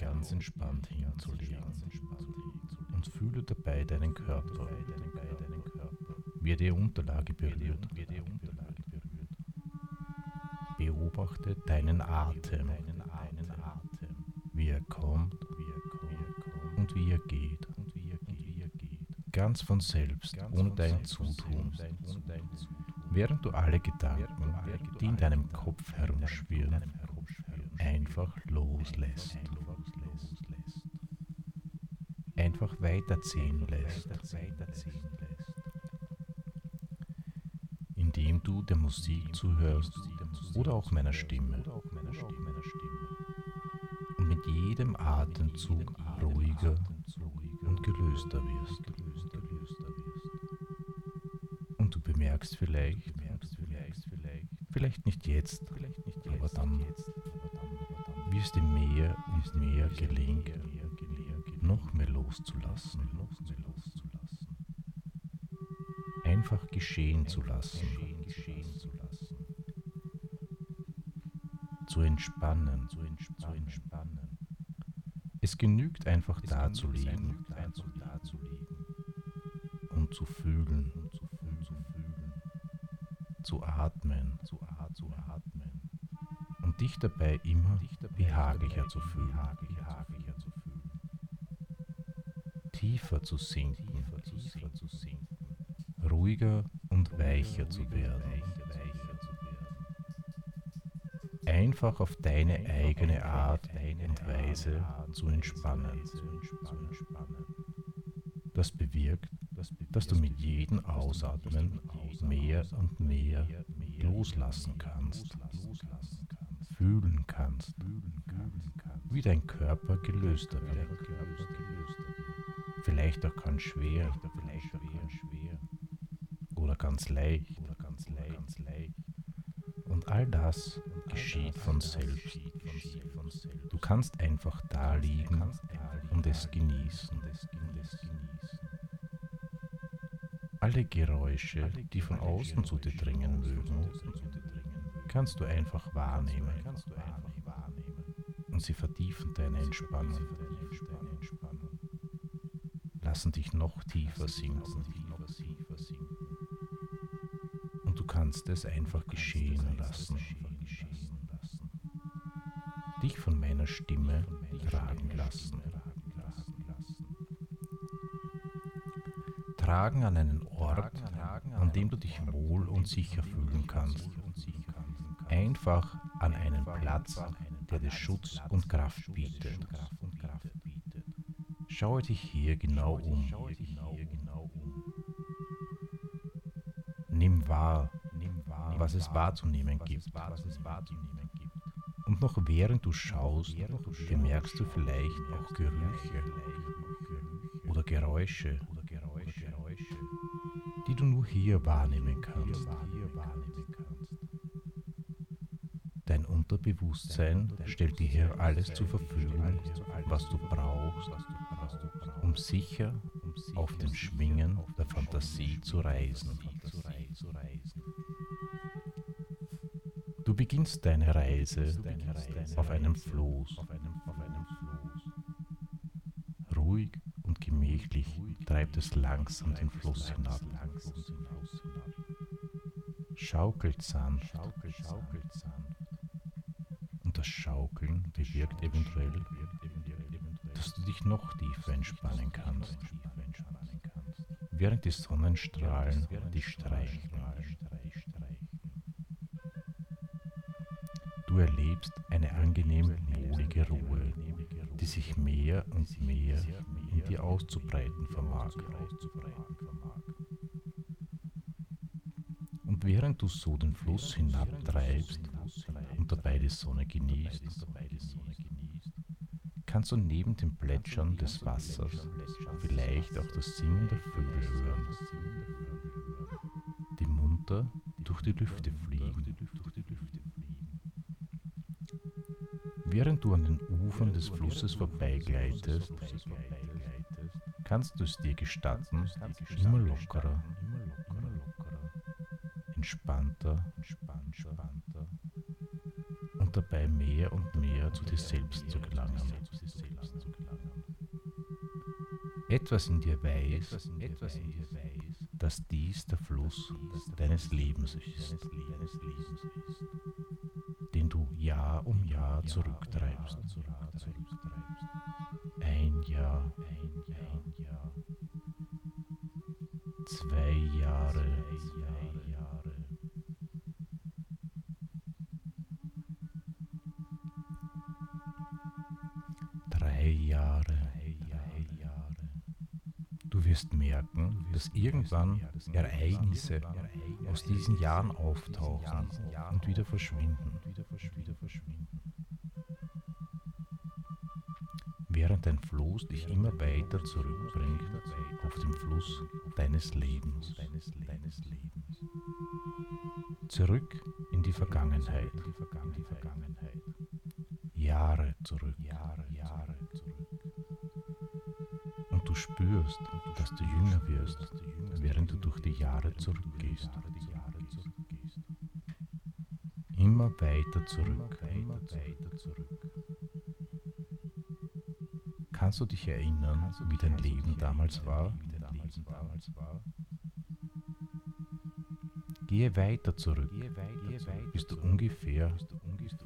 ganz entspannt hinzulegen und fühle dabei deinen Körper, wie die Unterlage berührt. Beobachte deinen Atem, wie er kommt und wie er geht. Ganz von selbst, ohne dein Zutun. Während du alle Gedanken, die in deinem Kopf herumschwirren, einfach loslässt. Weiterziehen lässt. Indem du der Musik zuhörst oder auch meiner Stimme. Und mit jedem Atemzug ruhiger und gelöster wirst. Und du bemerkst vielleicht, vielleicht nicht jetzt, aber dann, wie es dir mehr und mehr gelingt, noch mehr loszulassen. Einfach geschehen zu lassen. Zu entspannen. Es genügt einfach da zu liegen und zu fühlen, zu atmen, und dich dabei immer behaglicher zu fühlen, tiefer zu sinken, ruhiger und weicher zu werden. Einfach auf deine eigene Art und Weise zu entspannen. Das bewirkt, dass du mit jedem Ausatmen mehr und mehr loslassen kannst, fühlen kannst, wie dein Körper gelöster wird. Vielleicht auch ganz schwer, oder ganz leicht. Und all das geschieht von selbst. Du kannst einfach da liegen und es genießen. Alle Geräusche, die von außen zu dir dringen mögen, kannst du einfach wahrnehmen. Und sie vertiefen deine Entspannung. Lassen dich noch tiefer sinken. Und du kannst es einfach geschehen lassen. Dich von meiner Stimme tragen lassen. Tragen an einen Ort, an dem du dich wohl und sicher fühlen kannst. Einfach an einen Platz, der dir Schutz und Kraft bietet. Schaue dich hier genau um. Nimm wahr, was es wahrzunehmen gibt. Und noch während du schaust, bemerkst du vielleicht auch Gerüche oder Geräusche, die du nur hier wahrnehmen kannst. Dein Unterbewusstsein stellt dir hier alles zur Verfügung, was du brauchst, um sicher auf den Schwingen der Fantasie zu reisen. Du beginnst deine Reise auf einem Floß. Ruhig und gemächlich treibt es langsam den Fluss hinab. Schaukelt sanft. Und das Schaukeln bewirkt eventuell, dass du dich noch tiefer entspannen kannst, während die Sonnenstrahlen dich streichen. Du erlebst eine angenehm wohlige Ruhe, die sich mehr und mehr in dir auszubreiten vermag. Und während du so den Fluss hinabtreibst und dabei die Sonne genießt, kannst du neben dem Plätschern des Wassers vielleicht auch das Singen der Vögel hören, die munter durch die Lüfte fliegen. Während du an den Ufern des Flusses vorbeigleitest, kannst du es dir gestatten, immer lockerer, entspannter und dabei mehr und mehr zu dir selbst zu gelangen. Etwas in dir weiß, dass dies der Fluss deines Lebens ist, den du Jahr um Jahr zurücktreibst. Ein Jahr, zwei Jahre, drei Jahre. Du wirst merken, dass irgendwann Ereignisse aus diesen Jahren auftauchen und wieder verschwinden. Während dein Floß dich immer weiter zurückbringt auf dem Fluss deines Lebens. Zurück in die Vergangenheit. Und du spürst, dass du jünger wirst, während du durch die Jahre zurückgehst. Immer weiter zurück. Kannst du dich erinnern, wie dein Leben damals war? Gehe weiter zurück, bis du ungefähr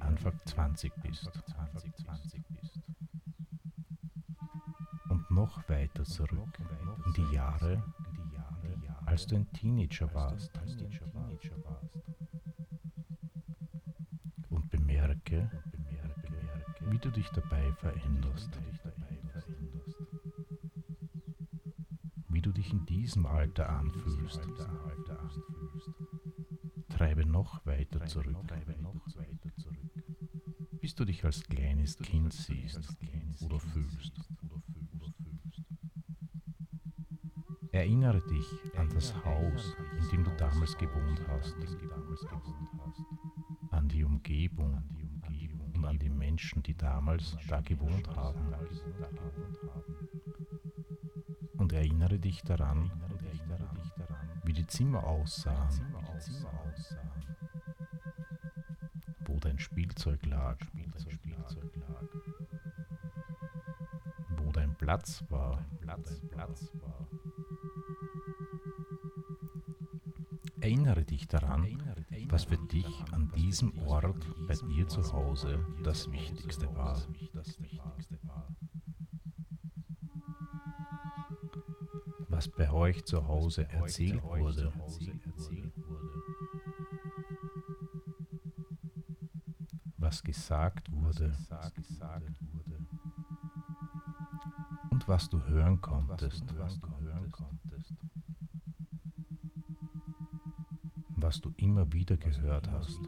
Anfang 20 bist. Und noch weiter zurück in die Jahre, als du ein Teenager warst. Und bemerke, wie du dich dabei veränderst. Wie du dich in diesem Alter anfühlst. Treibe noch weiter zurück, bis du dich als kleines Kind siehst oder fühlst. Erinnere dich an das Haus, in dem du damals gewohnt hast, an die Umgebung und an die Menschen, die damals da gewohnt haben. Und erinnere dich daran, wie die Zimmer aussahen, wo dein Spielzeug lag, wo dein Platz war. Erinnere dich daran, was für dich an diesem Ort bei dir zu Hause das Wichtigste war. Was bei euch zu Hause erzählt wurde. Was gesagt wurde. Und was du hören konntest. Was du immer wieder gehört hast.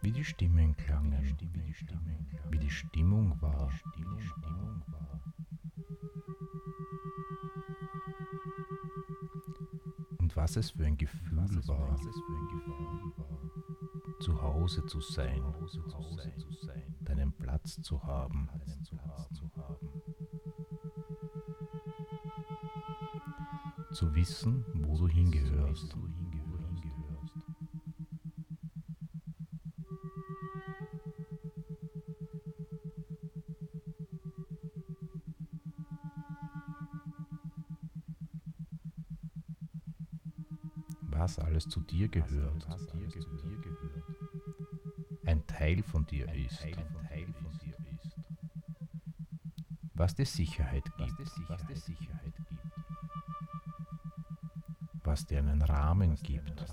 Wie die Stimmen klangen. Wie die Stimmung war. Und was es für ein Gefühl war, zu Hause zu sein, deinen Platz zu haben. Zu wissen, wo du hingehörst. Alles zu dir gehört. Ein Teil von dir ist. Was dir Sicherheit gibt. Was dir einen Rahmen gibt.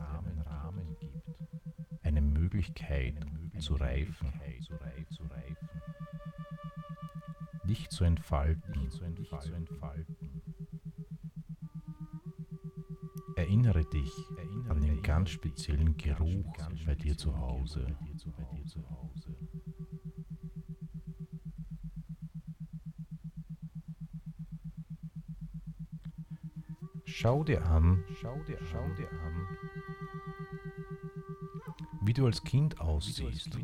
Eine Möglichkeit zu reifen. Dich zu entfalten. Erinnere dich an den ganz speziellen Geruch bei dir zu Hause. Schau dir an, wie du als Kind aussiehst.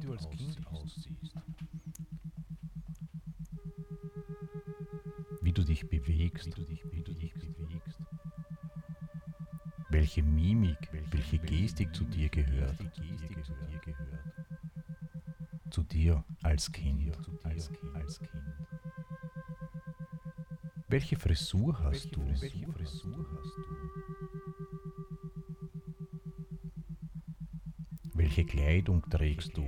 Wie du dich bewegst. Welche Mimik, welche Gestik zu dir gehört. Zu dir als Kind. Welche Frisur hast du? Welche Kleidung trägst du?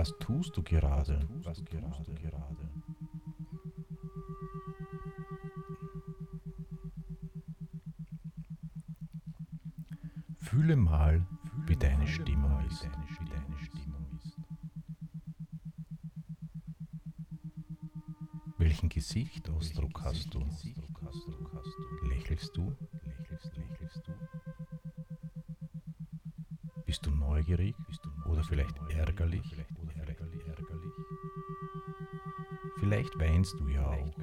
Was tust du gerade? Was tust du gerade? Fühle mal, wie deine Stimmung ist. Welchen Gesichtsausdruck hast du? Lächelst du? Bist du neugierig oder vielleicht ärgerlich? Vielleicht weinst du ja auch.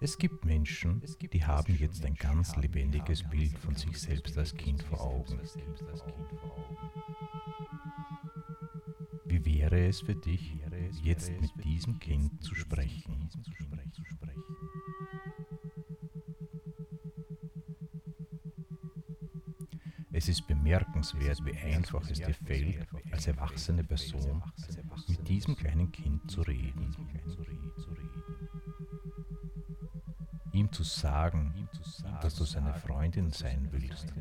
Es gibt Menschen, die haben jetzt ein ganz lebendiges Bild von sich selbst als Kind vor Augen. Wie wäre es für dich, jetzt mit diesem Kind zu sprechen? Es ist bemerkenswert, wie einfach es dir fällt, als erwachsene Person mit diesem kleinen Kind zu reden. Ihm zu sagen, dass du seine Freundin sein willst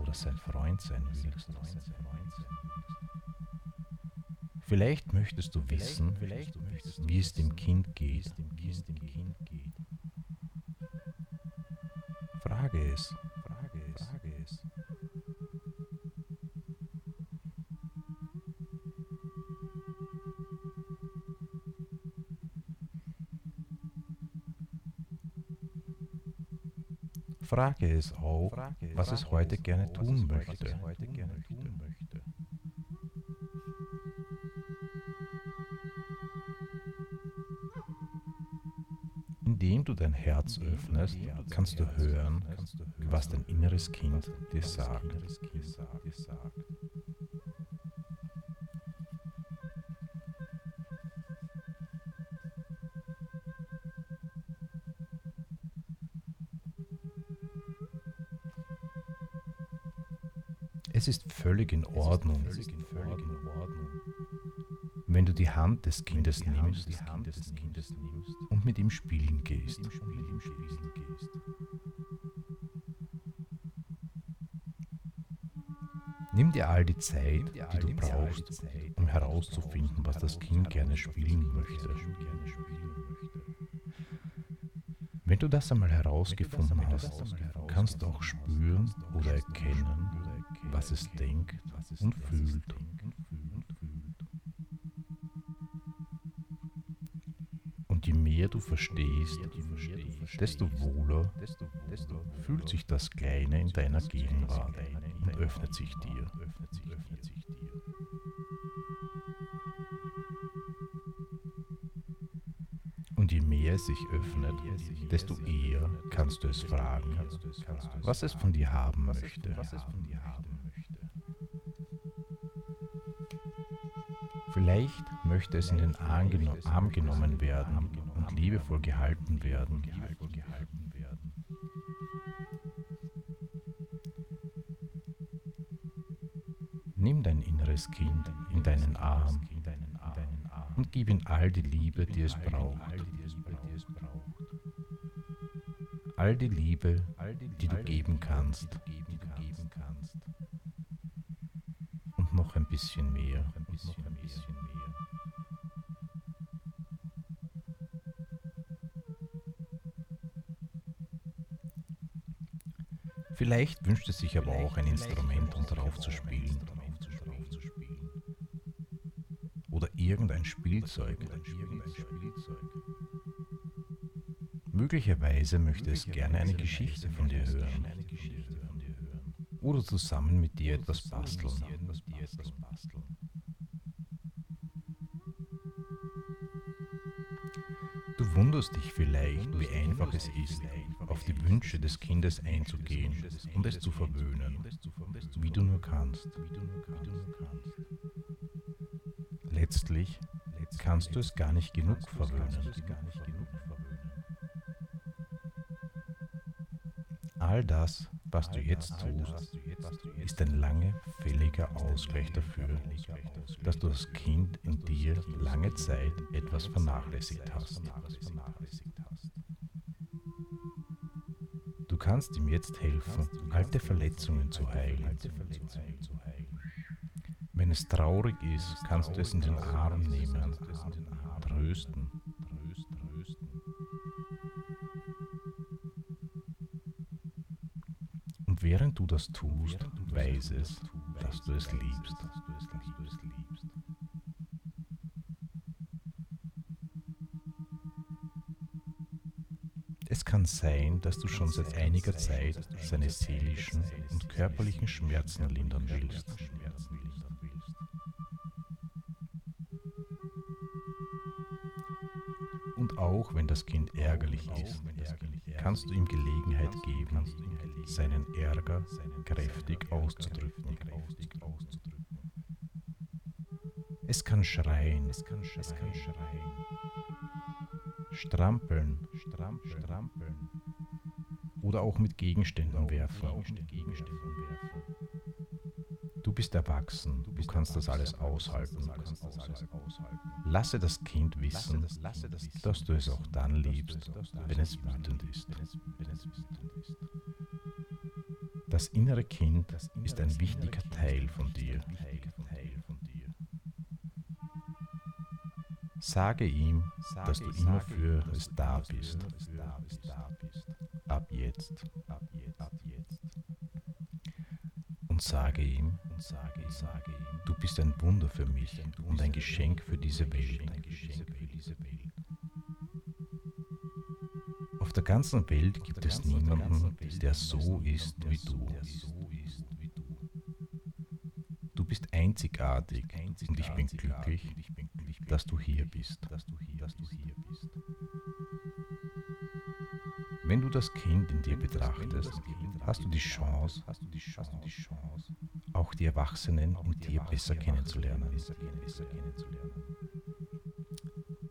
oder sein Freund sein willst. Vielleicht möchtest du wissen, wie es dem Kind geht. Frage es. Frage es auch, was es heute gerne tun möchte. Indem du dein Herz öffnest, kannst du hören, was dein inneres Kind dir sagt. Völlig in Ordnung, wenn du die Hand des Kindes nimmst und mit ihm spielen gehst. Nimm dir all die Zeit, die du brauchst, um herauszufinden, was das Kind gerne spielen möchte. Wenn du das einmal herausgefunden hast, kannst du auch spüren oder erkennen, was es denkt und fühlt. Und je mehr du verstehst, desto wohler fühlt sich das Kleine in deiner Gegenwart und öffnet sich dir. Und je mehr es sich öffnet, desto eher kannst du es fragen, was es von dir haben möchte. Vielleicht möchte es in den Arm, geno Arm genommen werden und liebevoll gehalten werden. Nimm dein inneres Kind in deinen Arm und gib ihm all die Liebe, die es braucht. All die Liebe, die du geben kannst. Und noch ein bisschen mehr. Vielleicht wünscht es sich aber auch ein Instrument, um darauf zu spielen. Oder irgendein Spielzeug. Möglicherweise möchte es gerne eine Geschichte von dir hören. Oder zusammen mit dir etwas basteln. Wunderst dich vielleicht, wie einfach es ist, auf die Wünsche des Kindes einzugehen und es zu verwöhnen. wie du nur kannst. Letztlich kannst du es gar nicht genug verwöhnen. All das, was du jetzt tust, ist ein lange fälliger Ausgleich dafür, dass du das Kind in dir lange Zeit etwas vernachlässigt hast. Du kannst ihm jetzt helfen, alte Verletzungen zu heilen. Wenn es traurig ist, kannst du es in den Arm nehmen, während du das tust, weiß es, dass du es liebst. Es kann sein, dass du schon seit einiger Zeit seine seelischen und körperlichen Schmerzen lindern willst. Und auch wenn das Kind ärgerlich ist, kannst du ihm Gelegenheit geben, seinen Ärger kräftig auszudrücken. Es kann schreien, es kann schreien, strampeln, strampeln. Oder auch mit Gegenständen werfen. Du bist erwachsen, du kannst das alles aushalten. Lasse das Kind wissen, dass du es auch dann liebst, wenn es wütend ist. Das innere Kind ist ein wichtiger Teil von dir. Sage ihm, dass du immer für es da bist. Ab jetzt. Und sage ihm, du bist ein Wunder für mich und ein Geschenk für diese Welt. Auf der ganzen Welt gibt es niemanden, der so ist wie du. Du bist einzigartig und ich bin glücklich, dass du hier bist. Wenn du das Kind in dir betrachtest, hast du die Chance, auch die Erwachsenen in dir besser kennenzulernen.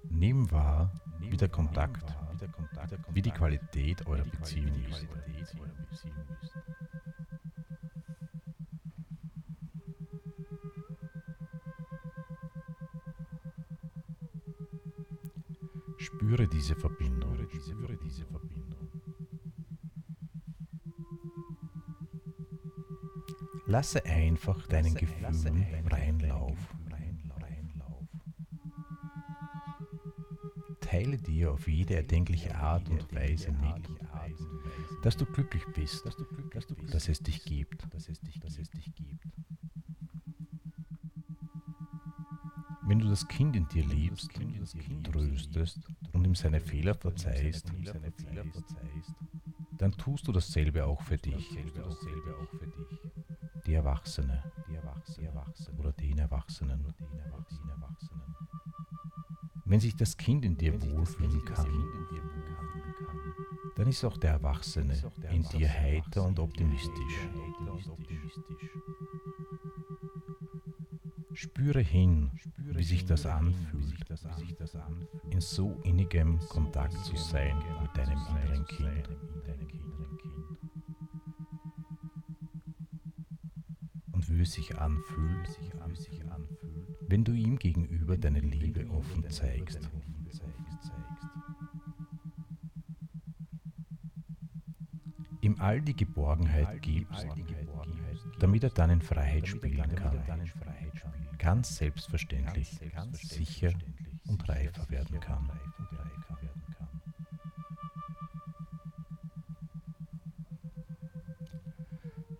Nimm wahr, wie der Kontakt, wie die Qualität eurer Beziehung ist. Spüre diese Verbindung. Spüre diese Verbindung. Lasse einfach deinen Gefühlen freien Lauf. Teile dir auf jede erdenkliche Art und Weise mit, dass du glücklich bist, dass es dich gibt. Wenn du das Kind in dir liebst, tröstest und ihm seine Fehler verzeihst, dann tust du dasselbe auch für dich. Die Erwachsene oder den Erwachsenen. Wenn sich das Kind in dir wohlfühlen kann, dann ist auch der Erwachsene in dir heiter und optimistisch. Spüre hin, wie sich das anfühlt, in so innigem Kontakt zu sein mit deinem inneren Kind. Es sich anfühlt, wenn du ihm gegenüber deine Liebe offen zeigst. Ihm all die Geborgenheit gibst, damit er dann in Freiheit spielen kann ganz selbstverständlich, sicher und reifer werden kann.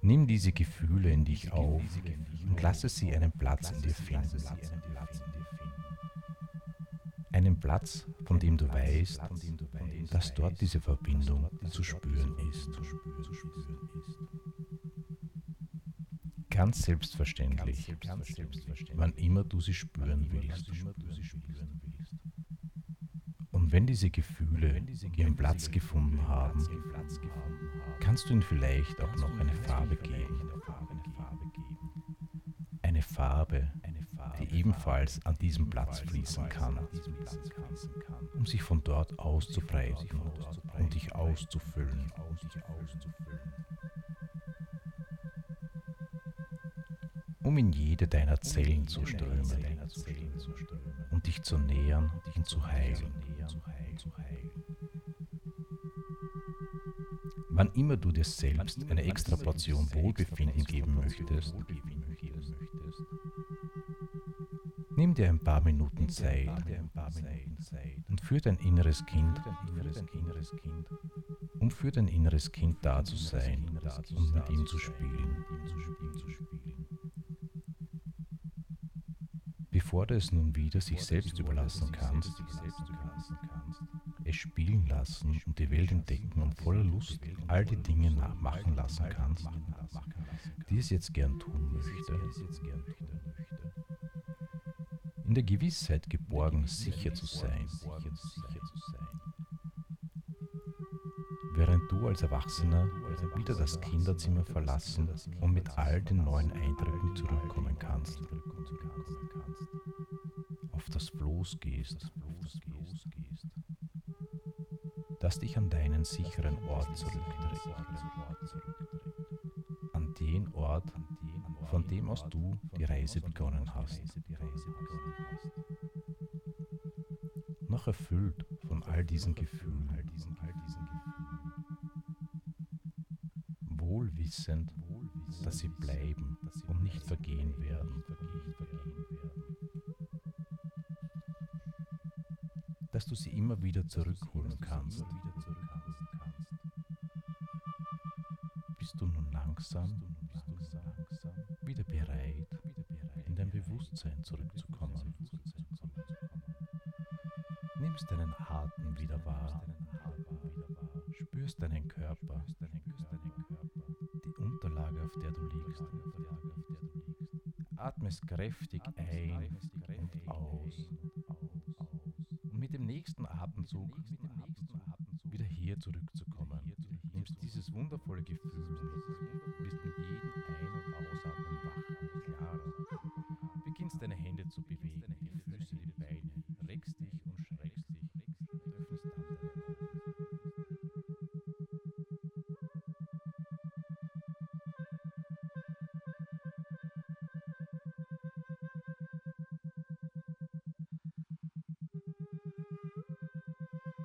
Nimm diese Gefühle in dich auf und lasse sie einen Platz in dir finden. Einen Platz, von dem du weißt, dass dort diese Verbindung zu spüren ist. Ganz selbstverständlich, wann immer du sie spüren willst. Und wenn diese Gefühle ihren Platz gefunden haben, kannst du ihnen vielleicht auch noch eine Farbe geben. Farbe, die ebenfalls an diesem Platz fließen kann, um sich von dort auszubreiten und dich auszufüllen. Um in jede deiner Zellen zu strömen und dich zu nähern und zu heilen. Wann immer du dir selbst eine extra Portion Wohlbefinden geben möchtest, nimm dir ein paar Minuten Zeit und für dein inneres Kind, um für dein inneres Kind da zu sein und mit ihm zu spielen. Bevor du es nun wieder sich selbst überlassen kannst, es spielen lassen und die Welt entdecken und voller Lust all die Dinge nachmachen lassen kannst, die es jetzt gern tun möchte. In der Gewissheit geborgen, sicher zu sein. Während du als Erwachsener wieder das Kinderzimmer verlassen und mit all den neuen Eindrücken zurückkommen kannst. Auf das Floß gehst, das dich an deinen sicheren Ort zurückträgt. An den Ort, von dem aus du die Reise begonnen hast. Noch erfüllt von all diesen Gefühlen, wohl wissend, dass sie bleiben und nicht vergehen werden. Immer wieder zurückholen kannst. Bist du nun langsam, wieder bereit, in dein Bewusstsein zurückzukommen. Nimmst deinen Atem wieder wahr, spürst deinen Körper, die Unterlage, auf der du liegst. Atmest kräftig ein und aus. Nächsten Atemzug wieder hier zurückzukommen. Thank you.